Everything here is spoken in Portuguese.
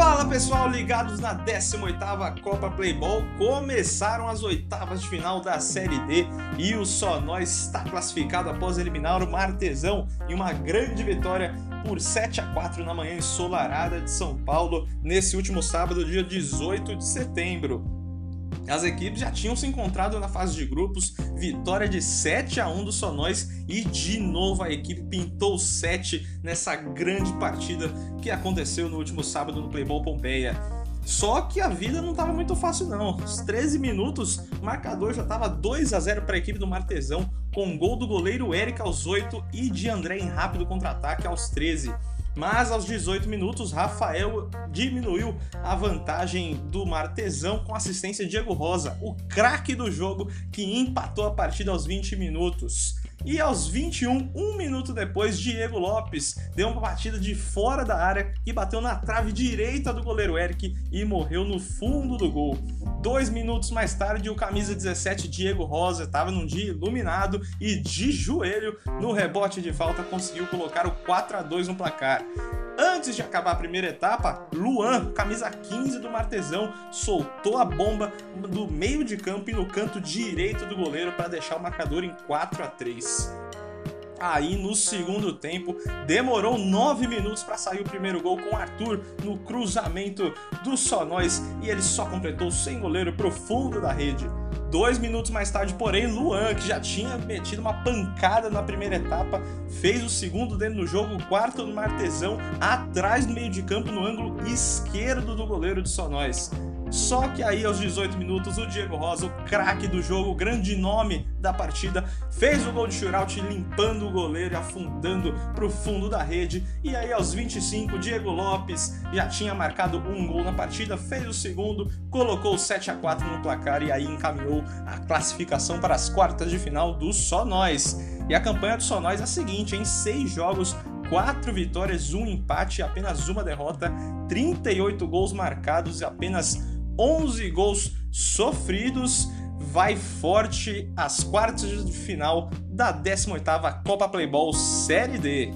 Fala pessoal, ligados na 18ª Copa Playball, começaram as oitavas de final da Série D e o Só Nós está classificado após eliminar o Martesão em uma grande vitória por 7 a 4 na manhã ensolarada de São Paulo nesse último sábado, dia 18 de setembro. As equipes já tinham se encontrado na fase de grupos, vitória de 7 a 1 do Sonóis e de novo a equipe pintou 7 nessa grande partida que aconteceu no último sábado no Playball Pompeia. Só que a vida não estava muito fácil não. Os 13 minutos, marcador já estava 2 a 0 para a equipe do Martesão, com gol do goleiro Eric aos 8 e de André em rápido contra-ataque aos 13 mas aos 18 minutos Rafael diminuiu a vantagem do Martesão com assistência de Diego Rosa, o craque do jogo que empatou a partida aos 20 minutos. E aos 21, um minuto depois, Diego Lopes deu uma batida de fora da área e bateu na trave direita do goleiro Eric e morreu no fundo do gol. Dois minutos mais tarde, o camisa 17 Diego Rosa estava num dia iluminado e de joelho no rebote de falta conseguiu colocar o 4 a 2 no placar. Antes de acabar a primeira etapa, Luan, camisa 15 do Martesão, soltou a bomba do meio de campo e no canto direito do goleiro para deixar o marcador em 4 a 3. Aí no segundo tempo, demorou 9 minutos para sair o primeiro gol com Arthur no cruzamento do Sonóis e ele só completou sem goleiro profundo da rede. Dois minutos mais tarde, porém, Luan, que já tinha metido uma pancada na primeira etapa, fez o segundo dentro do jogo, quarto no Martesão, atrás do meio de campo, no ângulo esquerdo do goleiro de Sonóis. Só que aí, aos 18 minutos, o Diego Rosa, o craque do jogo, o grande nome da partida, fez o gol de shootout, limpando o goleiro e afundando para o fundo da rede. E aí, aos 25, Diego Lopes já tinha marcado um gol na partida, fez o segundo, colocou 7 a 4 no placar e aí encaminhou a classificação para as quartas de final do Só Nós. E a campanha do Só Nós é a seguinte: em seis jogos, quatro vitórias, um empate, apenas uma derrota, 38 gols marcados e apenas 11 gols sofridos, vai forte às quartas de final da 18ª Copa Playball Série D.